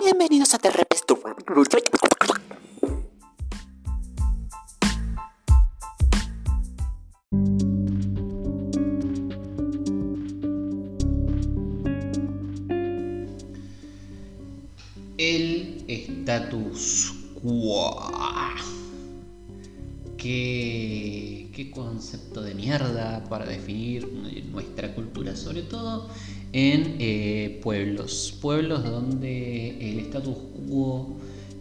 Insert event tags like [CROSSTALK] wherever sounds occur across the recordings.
Bienvenidos a Terrepes. El status quo. ¿Qué, qué concepto de mierda para definir nuestra cultura, sobre todo en eh, pueblos. Pueblos donde el status quo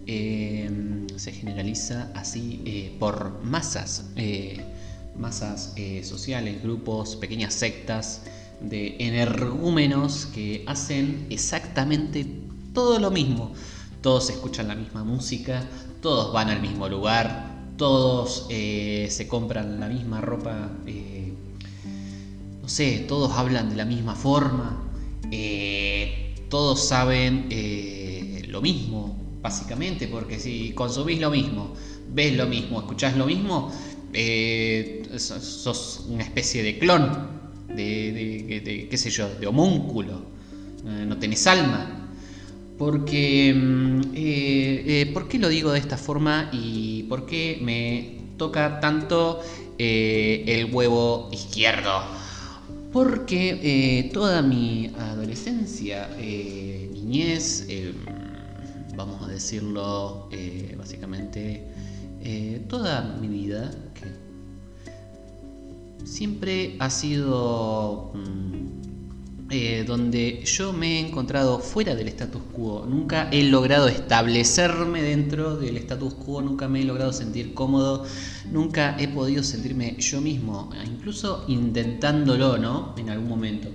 eh, se generaliza así eh, por masas, masas sociales, grupos, pequeñas sectas de energúmenos que hacen exactamente todo lo mismo. Todos escuchan la misma música, todos van al mismo lugar, todos se compran la misma ropa no sé, todos hablan de la misma forma, eh, todos saben eh, lo mismo, básicamente, porque si consumís lo mismo, ves lo mismo, escuchás lo mismo, eh, sos una especie de clon, de, qué sé yo, de homúnculo, no tenés alma. Porque, mm, ¿por qué lo digo de esta forma y por qué me toca tanto el huevo izquierdo? Porque eh, toda mi adolescencia, eh, niñez, eh, vamos a decirlo básicamente, toda mi vida, siempre ha sido mm, eh, donde yo me he encontrado fuera del status quo. Nunca he logrado establecerme dentro del status quo, nunca me he logrado sentir cómodo, nunca he podido sentirme yo mismo, incluso intentándolo, ¿no? En algún momento.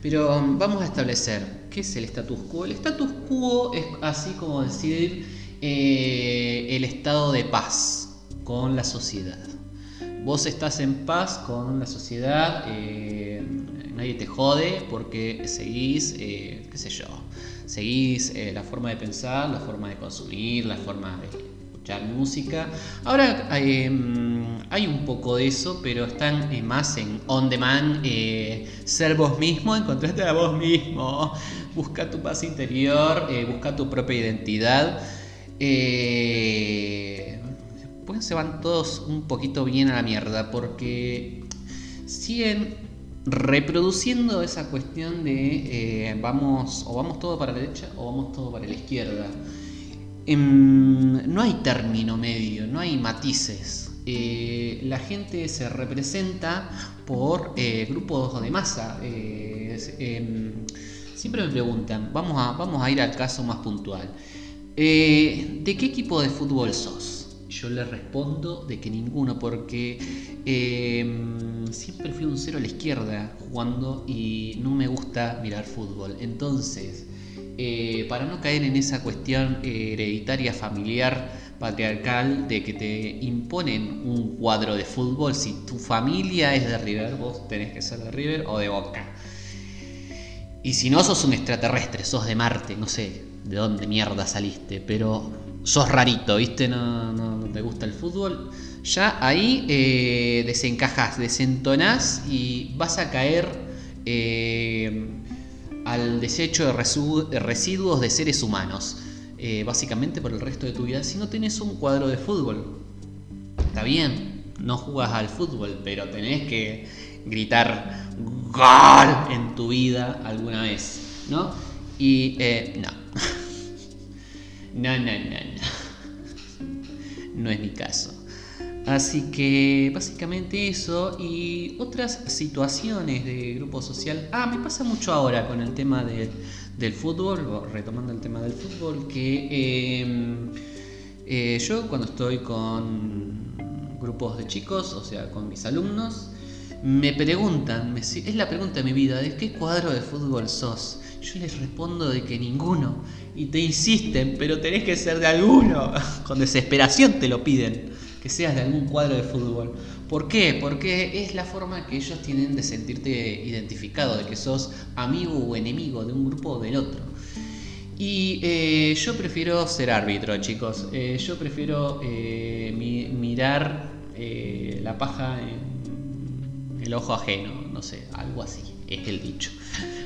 Pero um, vamos a establecer, ¿qué es el status quo? El status quo es así como decir eh, el estado de paz con la sociedad. Vos estás en paz con la sociedad, eh, nadie te jode porque seguís, eh, qué sé yo, seguís eh, la forma de pensar, la forma de consumir, la forma de escuchar música. Ahora hay un poco de eso, pero están eh, más en on demand, ser vos mismo, [LAUGHS] encontrarte a vos mismo, busca tu paz interior, busca tu propia identidad. pues se van todos un poquito bien a la mierda porque siguen reproduciendo esa cuestión de eh, vamos o vamos todo para la derecha o vamos todo para la izquierda. Em, no hay término medio, no hay matices. Eh, la gente se representa por eh, grupos de masa. Em, siempre me preguntan, vamos a, vamos a ir al caso más puntual. ¿De qué equipo de fútbol sos? Yo le respondo de que ninguno, porque em, siempre fui un cero a la izquierda jugando y no me gusta mirar fútbol. Entonces, eh, para no caer en esa cuestión hereditaria, familiar, patriarcal, de que te imponen un cuadro de fútbol, si tu familia es de River, vos tenés que ser de River o de Boca. Y si no, sos un extraterrestre, sos de Marte, no sé de dónde mierda saliste, pero sos rarito, ¿viste? No, no, te gusta el fútbol. Ya ahí eh, desencajas, desentonás y vas a caer eh, al desecho de, residuos de seres humanos. Eh, básicamente por el resto de tu vida si no tenés un cuadro de fútbol. Está bien, no jugas al fútbol, pero tenés que gritar gol en tu vida alguna vez, ¿no? Y no. [LAUGHS] No, no, no, no. [LAUGHS] No es mi caso. Así que básicamente eso y otras situaciones de grupo social. Ah, me pasa mucho ahora con el tema del fútbol, retomando el tema del fútbol, que em, eh, yo cuando estoy con grupos de chicos, o sea, con mis alumnos, me preguntan, es la pregunta de mi vida, ¿de qué cuadro de fútbol sos? Yo les respondo de que ninguno. Y te insisten, pero tenés que ser de alguno. [LAUGHS] Con desesperación te lo piden. Que seas de algún cuadro de fútbol. ¿Por qué? Porque es la forma que ellos tienen de sentirte identificado, de que sos amigo o enemigo de un grupo o del otro. Y eh, yo prefiero ser árbitro, chicos. Eh, yo prefiero eh, mirar la paja en el ojo ajeno, no sé, algo así, es el dicho.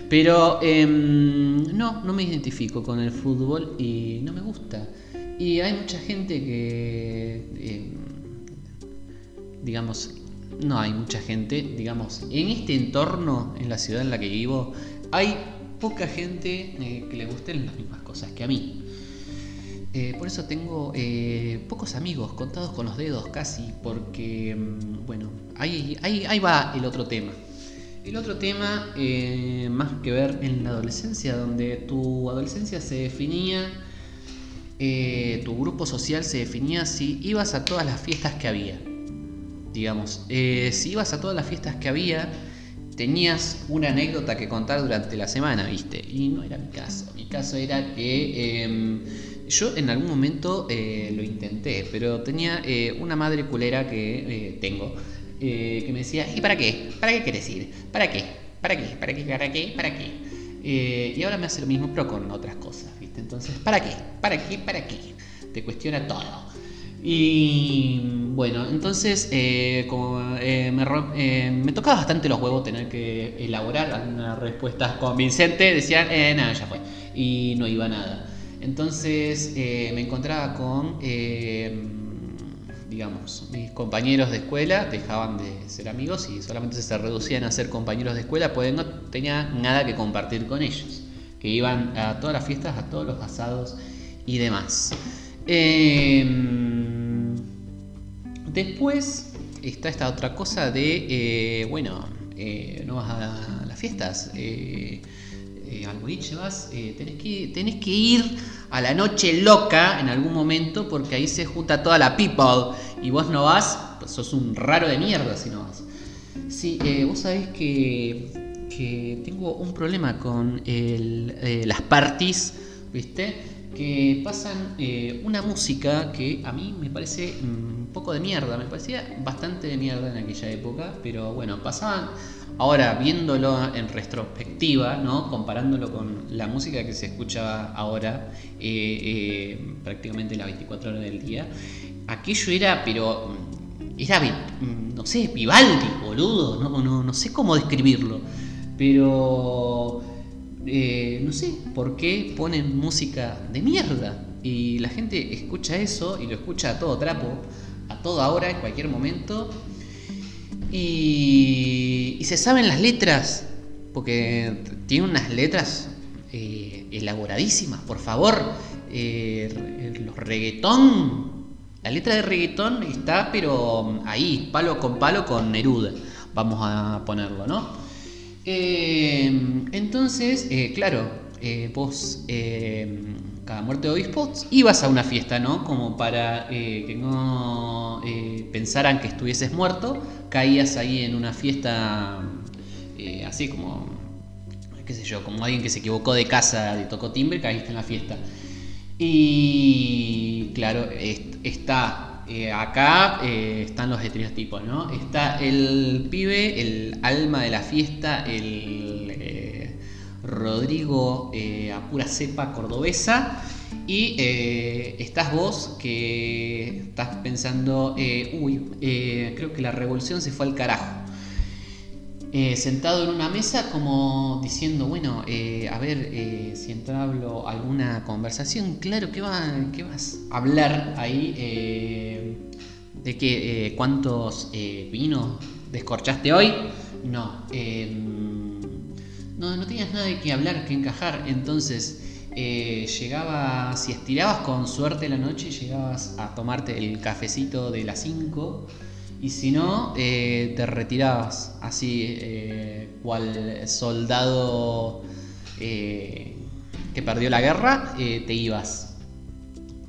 Pero em, no, no me identifico con el fútbol y no me gusta. Y hay mucha gente que, eh, digamos, no hay mucha gente, digamos, en este entorno, en la ciudad en la que vivo, hay poca gente eh, que le gusten las mismas cosas que a mí. Eh, por eso tengo pocos amigos, contados con los dedos casi, porque, mm, bueno, ahí, ahí, ahí va el otro tema. El otro tema, más que ver en la adolescencia, donde tu adolescencia se definía eh, tu grupo social se definía si ibas a todas las fiestas que había. Digamos, eh, si ibas a todas las fiestas que había, tenías una anécdota que contar durante la semana, ¿viste? Y no era mi caso. Mi caso era que em, yo en algún momento eh, lo intenté, pero tenía una madre culera que tengo, que me decía, ¿y para qué? ¿Para qué quieres ir? ¿Para qué? ¿Para qué? ¿Para qué? ¿Para qué? ¿Para qué? y ahora me hace lo mismo, pero con otras cosas. Entonces, ¿para qué? ¿Para qué? ¿Para qué? Te cuestiona todo. Y bueno, entonces eh, como eh, me, eh, tocaba bastante los huevos tener que elaborar una respuesta convincente, decían, nada, ya fue. Y no iba nada. Entonces me encontraba con, digamos, mis compañeros de escuela, dejaban de ser amigos y solamente se reducían a ser compañeros de escuela, pues no tenía nada que compartir con ellos que iban a todas las fiestas, a todos los asados y demás. Em, después está esta otra cosa de, eh, bueno, eh, no vas a las fiestas, eh, al boliche vas, tenés, que, tenés que ir a la noche loca en algún momento porque ahí se junta toda la people y vos no vas, pues sos un raro de mierda si no vas. Sí, vos sabés que que tengo un problema con eh, las parties, ¿viste? Que pasan eh, una música que a mí me parece un poco de mierda, me parecía bastante de mierda en aquella época, pero bueno, pasaban, ahora viéndolo en retrospectiva, ¿no? Comparándolo con la música que se escucha ahora, eh, prácticamente las 24 horas del día, aquello era, pero era, no sé, Vivaldi, boludo, no, no, no sé cómo describirlo. Pero eh, no sé por qué ponen música de mierda. Y la gente escucha eso y lo escucha a todo trapo, a toda hora, en cualquier momento. Y, se saben las letras, porque tiene unas letras eh, elaboradísimas, por favor. Eh, los reggaetón, la letra de reggaetón está, pero ahí, palo con palo con Neruda, vamos a ponerlo, ¿no? Em, entonces, eh, claro, eh, vos cada muerte de obispo ibas a una fiesta, ¿no? Como para eh, que no pensaran que estuvieses muerto, caías ahí en una fiesta así como, qué sé yo, como alguien que se equivocó de casa, de tocó timbre, caíste en la fiesta. Y claro, está eh, acá eh, están los estereotipos, ¿no? Está el pibe, el alma de la fiesta, el eh, Rodrigo a pura cepa cordobesa. Y estás vos que estás pensando, uy, creo que la revolución se fue al carajo. Eh, sentado en una mesa como diciendo, bueno, eh, a ver eh, si entablo alguna conversación, claro, ¿qué, qué vas a hablar ahí? ¿De que cuántos vinos descorchaste hoy? No, no, no tenías nada de qué hablar, que encajar, entonces... llegaba, si estirabas con suerte la noche, llegabas a tomarte el cafecito de las 5 y si no, eh, te retirabas así, eh, cual soldado eh, que perdió la guerra, te ibas.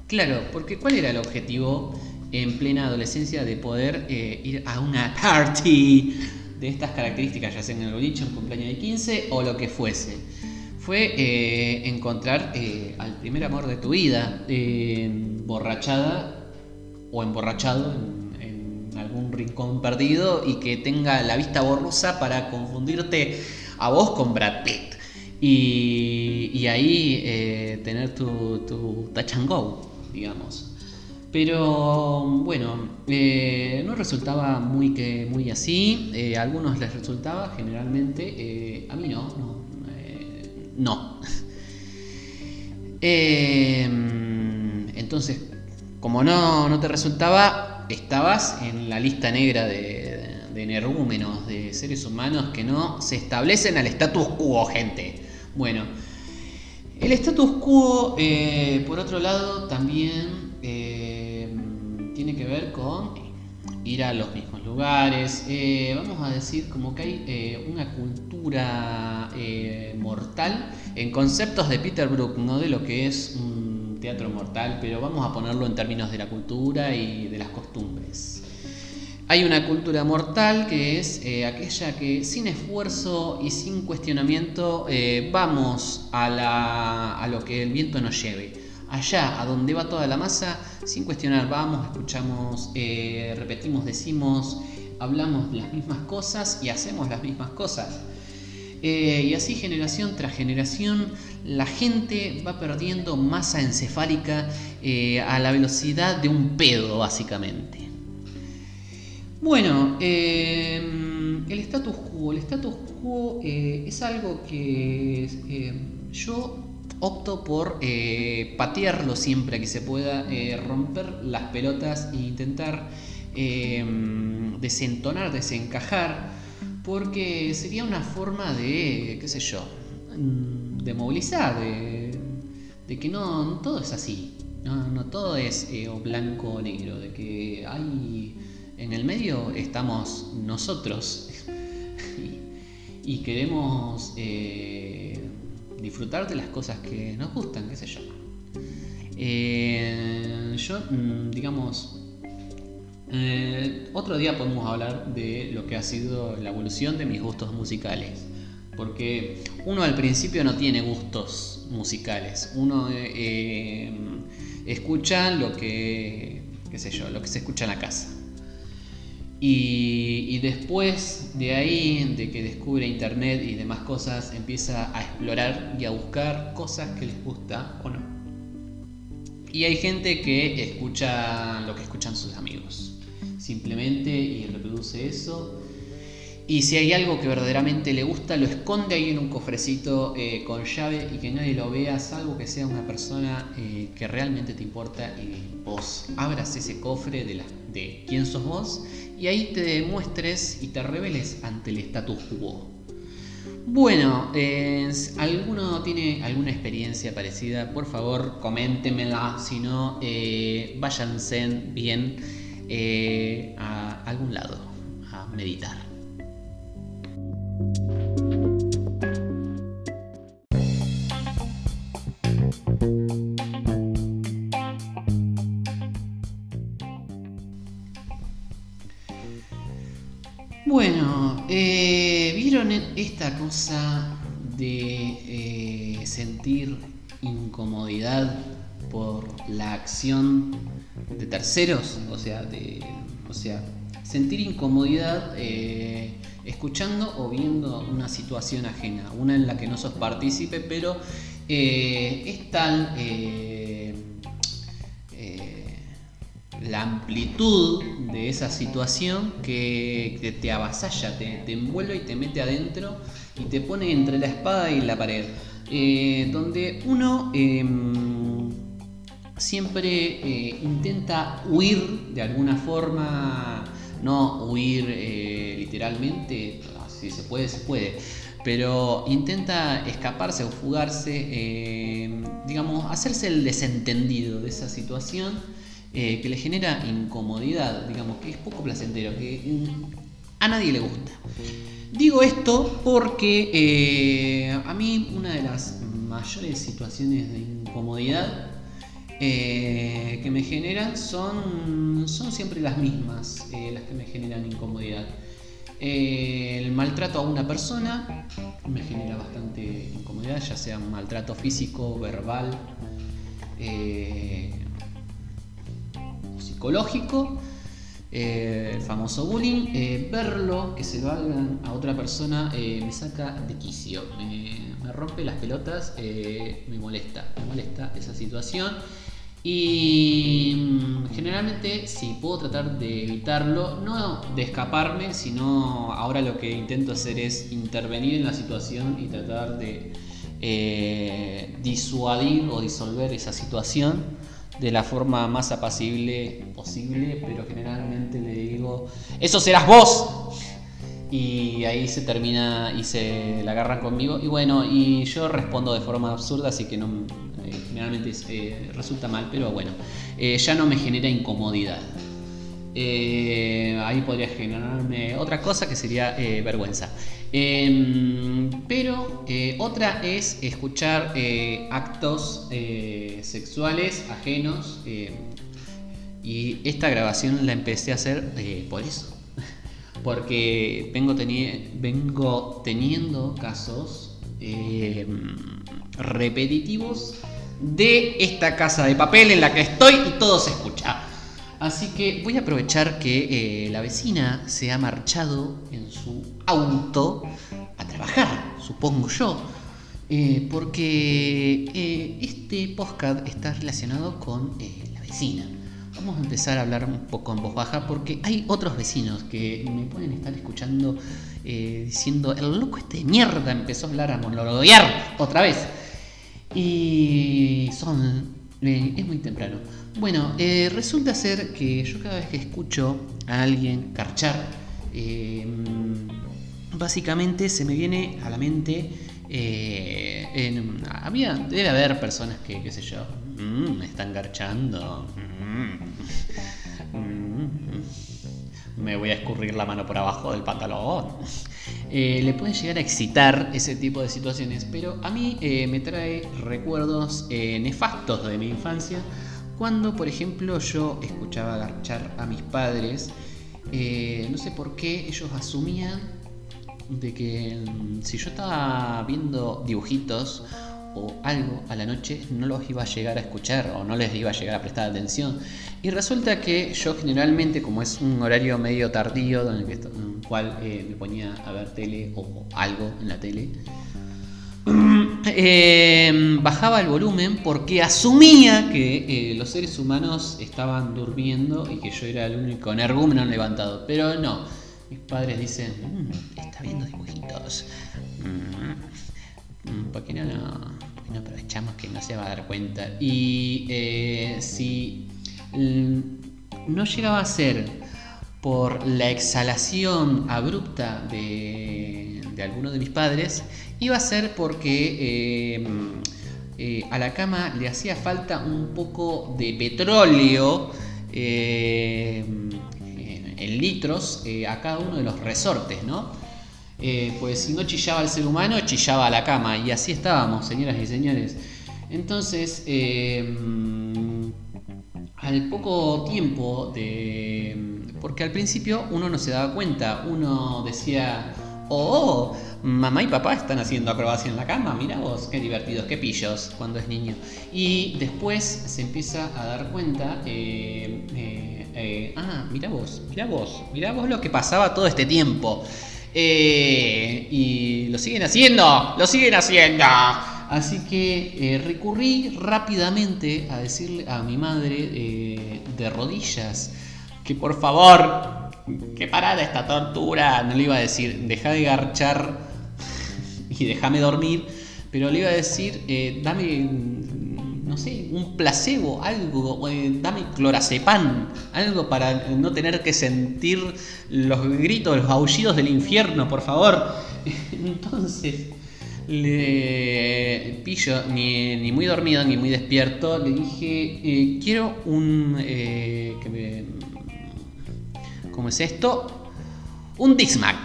Claro, porque ¿cuál era el objetivo en plena adolescencia de poder ir a una party de estas características, ya sea en el boliche, en cumpleaños de 15 o lo que fuese? Fue encontrar al primer amor de tu vida, borrachada o emborrachado algún rincón perdido y que tenga la vista borrosa para confundirte a vos con Brad Pitt. Y, ahí eh, tener tu, tu touch and go, digamos. Pero bueno, eh, no resultaba muy, que, muy así. Eh, a algunos les resultaba, generalmente. a mí no, no. no. [LAUGHS] Em, entonces, como no, no te resultaba, estabas en la lista negra de, de energúmenos, de seres humanos que no se establecen al status quo, gente. Bueno, el status quo, eh, por otro lado, también eh, tiene que ver con ir a los mismos lugares. Eh, vamos a decir como que hay una cultura mortal en conceptos de Peter Brook, no de lo que es teatro mortal, pero vamos a ponerlo en términos de la cultura y de las costumbres. Hay una cultura mortal que es eh, aquella que sin esfuerzo y sin cuestionamiento eh, vamos a, lo que el viento nos lleve. Allá, a donde va toda la masa, sin cuestionar, vamos, escuchamos, eh, repetimos, decimos, hablamos las mismas cosas y hacemos las mismas cosas. y así generación tras generación la gente va perdiendo masa encefálica a la velocidad de un pedo básicamente. Bueno, em, el status quo. El status quo eh, es algo que eh, yo opto por eh, patearlo siempre que se pueda, romper las pelotas e intentar desentonar, desencajar, porque sería una forma de, qué sé yo, de movilizar, de, que no, todo es así, no, no todo es o blanco o negro, de que hay en el medio estamos nosotros [LAUGHS] y, queremos eh, disfrutar de las cosas que nos gustan, qué sé yo. Eh, yo, mm, digamos, eh, otro día podemos hablar de lo que ha sido la evolución de mis gustos musicales. Porque uno al principio no tiene gustos musicales. Uno escucha lo que, qué sé yo, lo que se escucha en la casa. Y, después de ahí, de que descubre internet y demás cosas, empieza a explorar y a buscar cosas que les gusta o no. Y hay gente que escucha lo que escuchan sus amigos, simplemente y reproduce eso y si hay algo que verdaderamente le gusta, lo esconde ahí en un cofrecito eh, con llave y que nadie lo vea, salvo que sea una persona eh, que realmente te importa y vos abras ese cofre de, quién sos vos y ahí te demuestres y te reveles ante el status quo. Bueno, eh, ¿alguno tiene alguna experiencia parecida? Por favor, coméntemela, si no, váyanse bien a algún lado a meditar. Bueno, eh, ¿vieron esta cosa de eh, sentir incomodidad por la acción de terceros? O sea, de, o sea sentir incomodidad eh, escuchando o viendo una situación ajena, una en la que no sos partícipe, pero es tal la amplitud de esa situación que, te avasalla, te, envuelve y te mete adentro y te pone entre la espada y la pared, donde uno em, siempre intenta huir de alguna forma no huir eh, literalmente, si se puede, se puede, pero intenta escaparse o fugarse, eh, digamos, hacerse el desentendido de esa situación eh, que le genera incomodidad, digamos, que es poco placentero, que mm, a nadie le gusta. Digo esto porque a mí una de las mayores situaciones de incomodidad eh, que me generan son, son siempre las mismas, eh, las que me generan incomodidad. Eh, el maltrato a una persona me genera bastante incomodidad, ya sea maltrato físico, verbal, psicológico, el famoso bullying, verlo, que se lo hagan a otra persona, me saca de quicio, me, rompe las pelotas, me molesta, me molesta esa situación. Y mm, generalmente si puedo tratar de evitarlo, no de escaparme, sino ahora lo que intento hacer es intervenir en la situación y tratar de eh, disuadir o disolver esa situación de la forma más apacible posible, pero generalmente le digo, eso serás vos. Y ahí se termina y se la agarran conmigo. Y bueno, y yo respondo de forma absurda, así que no, eh, generalmente eh, resulta mal, pero bueno, ya no me genera incomodidad. ahí podría generarme otra cosa que sería vergüenza. Em, pero eh, otra es escuchar eh, actos eh, sexuales ajenos. y esta grabación la empecé a hacer por eso. [LAUGHS] Porque vengo, vengo teniendo casos em, repetitivos de esta casa de papel en la que estoy y todo se escucha. Así que voy a aprovechar que la vecina se ha marchado en su auto a trabajar, supongo yo. Eh, porque eh, este podcast está relacionado con eh, la vecina. Vamos a empezar a hablar un poco en voz baja porque hay otros vecinos que me pueden estar escuchando diciendo, el loco este de mierda empezó a hablar a monologuear otra vez. Y son... es muy temprano. Bueno, resulta ser que yo cada vez que escucho a alguien carchar, básicamente se me viene a la mente. Eh, había, debe haber personas que, qué sé yo, mm, me están garchando. [LAUGHS] Mm, mm, me voy a escurrir la mano por abajo del pantalón. Eh, le pueden llegar a excitar ese tipo de situaciones, pero a mí eh, me trae recuerdos nefastos de mi infancia. Cuando, por ejemplo, yo escuchaba garchar a mis padres, no sé por qué ellos asumían de que mm, si yo estaba viendo dibujitos o algo a la noche no los iba a llegar a escuchar o no les iba a llegar a prestar atención. Y resulta que yo generalmente, como es un horario medio tardío el, cual eh, me ponía a ver tele o algo en la tele, [CLEARS THROAT] em, bajaba el volumen porque asumía que eh, los seres humanos estaban durmiendo y que yo era el único energúmeno levantado. Pero no, mis padres dicen, mm, está viendo dibujitos. Mm, mm, ¿Por qué no, aprovechamos que no se va a dar cuenta? Y eh, si no llegaba a ser por la exhalación abrupta de, de alguno de mis padres, iba a ser porque eh, eh, a la cama le hacía falta un poco de petróleo en litros eh, a cada uno de los resortes, ¿no? Eh, pues si no chillaba el ser humano, chillaba la cama. Y así estábamos, señoras y señores. Entonces, eh, al poco tiempo de... Porque al principio uno no se daba cuenta, uno decía, oh, mamá y papá están haciendo acrobacia en la cama, mira vos, qué divertidos, qué pillos cuando es niño. Y después se empieza a dar cuenta, eh, ah, mira vos, mira vos, mira vos lo que pasaba todo este tiempo. Eh, y lo siguen haciendo, lo siguen haciendo. Así que eh, recurrí rápidamente a decirle a mi madre de rodillas que por favor, que parara esta tortura. No le iba a decir, deja de garchar y déjame dormir, pero le iba a decir, dame no sé, un placebo, algo, eh, dame clorazepam, algo para no tener que sentir los gritos, los aullidos del infierno, por favor. [LAUGHS] Entonces, pillo, ni, muy dormido ni muy despierto, le dije, eh, quiero un... Eh, ¿Cómo es esto? Un Discman,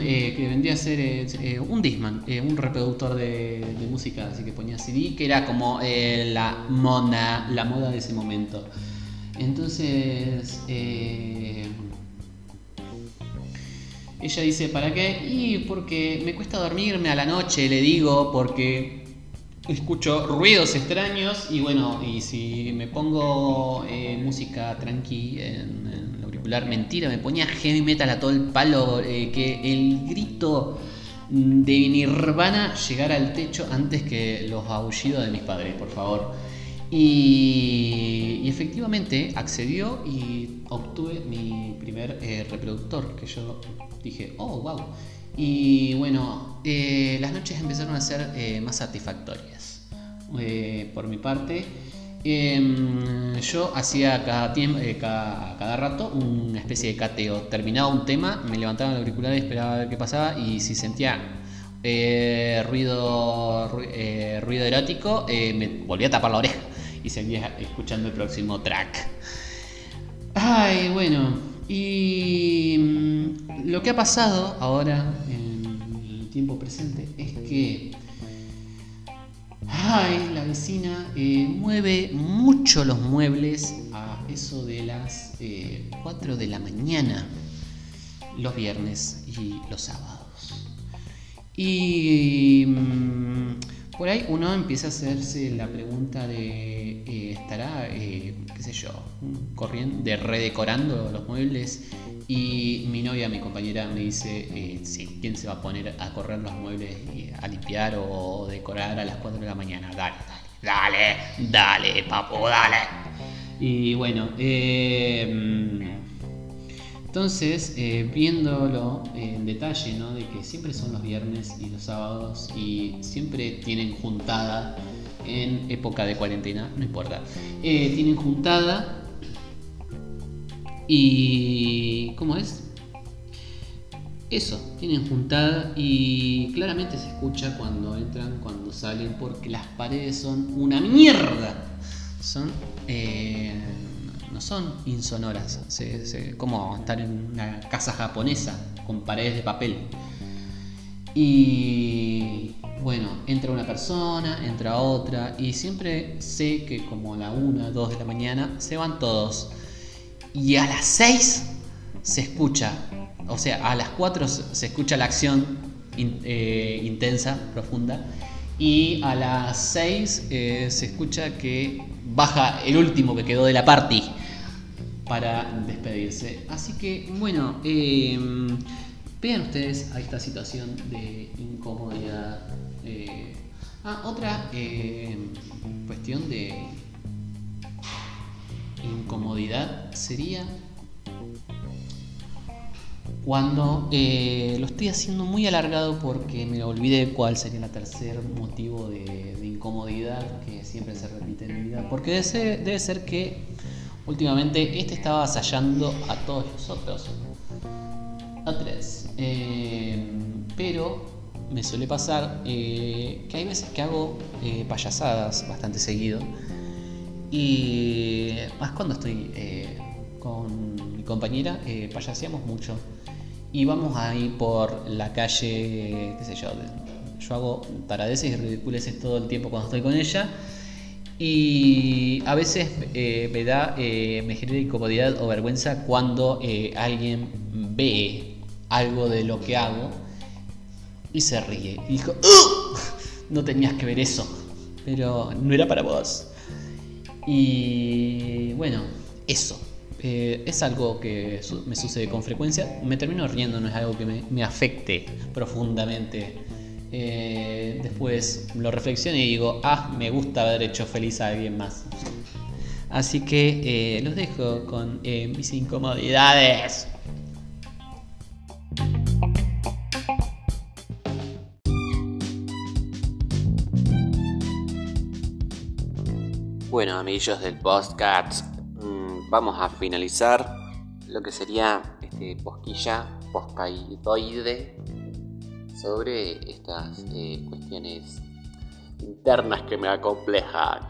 eh, que vendría a ser eh, eh, un Disman, un reproductor de, música, así que ponía CD, que era como la moda, la moda de ese momento. Entonces, ella dice, ¿para qué? Y porque me cuesta dormirme a la noche, le digo, porque escucho ruidos extraños y bueno, y si me pongo música tranqui en mentira, me ponía heavy metal a todo el palo, eh, que el grito de Nirvana llegara al techo antes que los aullidos de mis padres, por favor. Y, efectivamente accedió y obtuve mi primer eh, reproductor, que yo dije, oh, wow. Y bueno, eh, las noches empezaron a ser más satisfactorias. Por mi parte, em, yo hacía cada, tiempo, cada, cada, rato una especie de cateo. Terminaba un tema, me levantaba el auricular y esperaba a ver qué pasaba. Y si sentía ruido, ruido erótico, me volvía a tapar la oreja [LAUGHS] y seguía escuchando el próximo track. Ay, bueno, y mm, lo que ha pasado ahora en el tiempo presente es que ay, la vecina eh, mueve mucho los muebles a eso de las 4 eh, de la mañana los viernes y los sábados. Y mm, por ahí uno empieza a hacerse la pregunta de, eh, ¿estará, eh, qué sé yo, corriendo, de redecorando los muebles? Y mi novia, mi compañera, me dice, eh, sí, ¿quién se va a poner a correr los muebles, y a limpiar o decorar a las 4 de la mañana? Dale, dale, dale, dale, papu, dale. Y bueno, eh entonces, eh, viéndolo en detalle, ¿no? de que siempre son los viernes y los sábados y siempre tienen juntada en época de cuarentena, no importa, eh, tienen juntada y... ¿Cómo es? Eso, tienen juntada y claramente se escucha cuando entran, cuando salen, porque las paredes son una mierda. Son... Eh, no son insonoras, como estar en una casa japonesa con paredes de papel. Y bueno, entra una persona, entra otra, y siempre sé que como a la 1, 2 de la mañana se van todos. Y a las 6 se escucha, o sea, a las 4 se escucha la acción eh, intensa, profunda, y a las 6 eh, se escucha que baja el último que quedó de la party para despedirse. Así que, bueno, em, vean ustedes a esta situación de incomodidad. Eh, ah, otra em, cuestión de incomodidad sería cuando eh, lo estoy haciendo muy alargado porque me olvidé cuál sería el tercer motivo de, incomodidad que siempre se repite en mi vida. Porque debe ser, que últimamente este estaba asallando a todos nosotros. A tres. Eh, pero me suele pasar eh, que hay veces que hago payasadas bastante seguido. Y más cuando estoy con mi compañera, payaseamos mucho. Y vamos ahí por la calle, qué sé yo, yo hago paradeses y ridiculeces todo el tiempo cuando estoy con ella. Y a veces eh, me da, eh, me genera incomodidad o vergüenza cuando eh, alguien ve algo de lo que hago y se ríe. Y dijo, no tenías que ver eso, pero no era para vos. Y bueno, eso. Eh, es algo que me sucede con frecuencia. Me termino riendo, no es algo que me, afecte profundamente. Eh, después lo reflexiono y digo, ah, me gusta haber hecho feliz a alguien más. Así que eh, los dejo con mis incomodidades. Bueno, amigos del podcast, vamos a finalizar lo que sería este posquilla poscaidoide sobre estas eh, cuestiones internas que me acomplejan.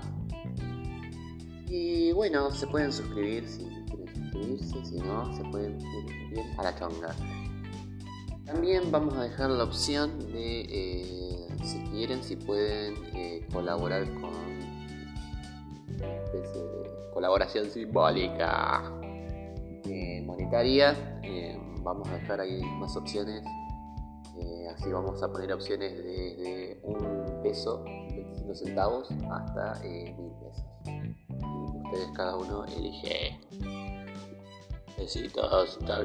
Y bueno, se pueden suscribir si quieren suscribirse, si no, se pueden suscribir a la chonga. También vamos a dejar la opción de, eh, si quieren, si pueden eh, colaborar con especie de colaboración simbólica eh, monetaria. Eh, vamos a dejar ahí más opciones. Eh, así vamos a poner opciones desde un peso, 25 centavos, hasta mil pesos. Y ustedes cada uno elige. Besitos, chao,